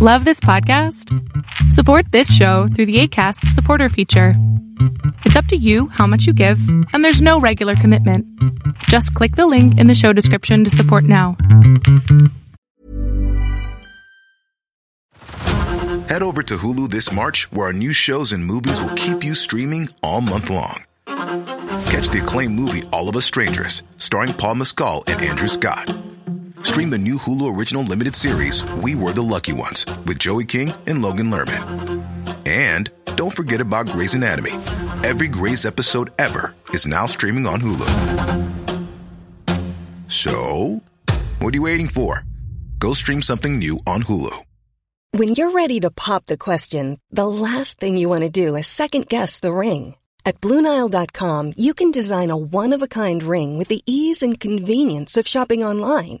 Love this podcast? Support this show through the ACAST supporter feature. It's up to you how much you give, and there's no regular commitment. Just click the link in the show description to support now. Head over to Hulu this March, where our new shows and movies will keep you streaming all month long. Catch the acclaimed movie All of Us Strangers, starring Paul Mescal and Andrew Scott. Stream the new Hulu original limited series We Were the Lucky Ones with Joey King and Logan Lerman. And don't forget about Grey's Anatomy. Every Grey's episode ever is now streaming on Hulu. So, what are you waiting for? Go stream something new on Hulu. When you're ready to pop the question, the last thing you want to do is second guess the ring. At Bluenile.com, you can design a one of a kind ring with the ease and convenience of shopping online.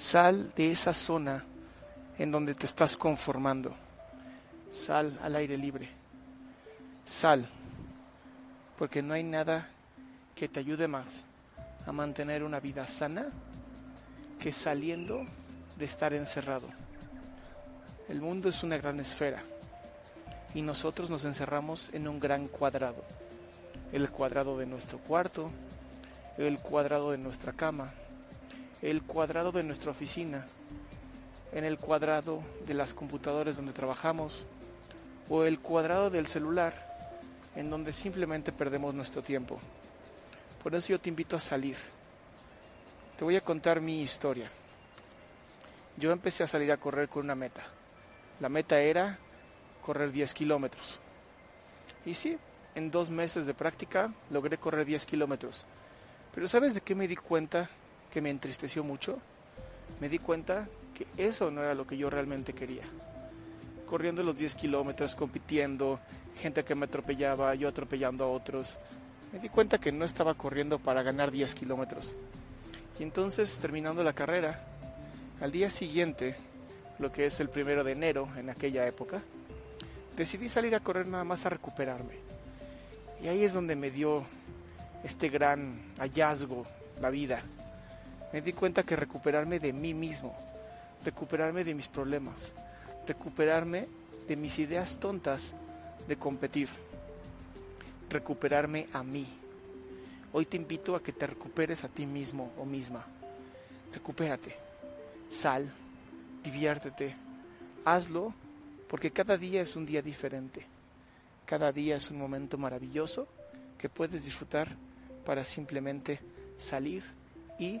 sal de esa zona en donde te estás conformando. Sal al aire libre. Sal, porque no hay nada que te ayude más a mantener una vida sana que saliendo de estar encerrado. El mundo es una gran esfera y nosotros nos encerramos en un gran cuadrado. El cuadrado de nuestro cuarto, el cuadrado de nuestra cama, el cuadrado de nuestra oficina, en el cuadrado de las computadoras donde trabajamos o el cuadrado del celular en donde simplemente perdemos nuestro tiempo. Por eso yo te invito a salir. Te voy a contar mi historia. Yo empecé a salir a correr con una meta. La meta era correr 10 kilómetros. Y sí, en dos meses de práctica logré correr 10 kilómetros. Pero ¿sabes de qué me di cuenta que me entristeció mucho? Me di cuenta que eso no era lo que yo realmente quería. Corriendo los 10 kilómetros, compitiendo, gente que me atropellaba, yo atropellando a otros. Me di cuenta que no estaba corriendo para ganar 10 kilómetros. Y entonces, terminando la carrera, al día siguiente, lo que es el primero de enero en aquella época, decidí salir a correr nada más a recuperarme. Y ahí es donde me dio este gran hallazgo, la vida. Me di cuenta que recuperarme de mí mismo, recuperarme de mis problemas, recuperarme de mis ideas tontas de competir, recuperarme a mí. Hoy te invito a que te recuperes a ti mismo o misma. Recupérate, sal, diviértete, hazlo porque cada día es un día diferente. Cada día es un momento maravilloso que puedes disfrutar para simplemente salir y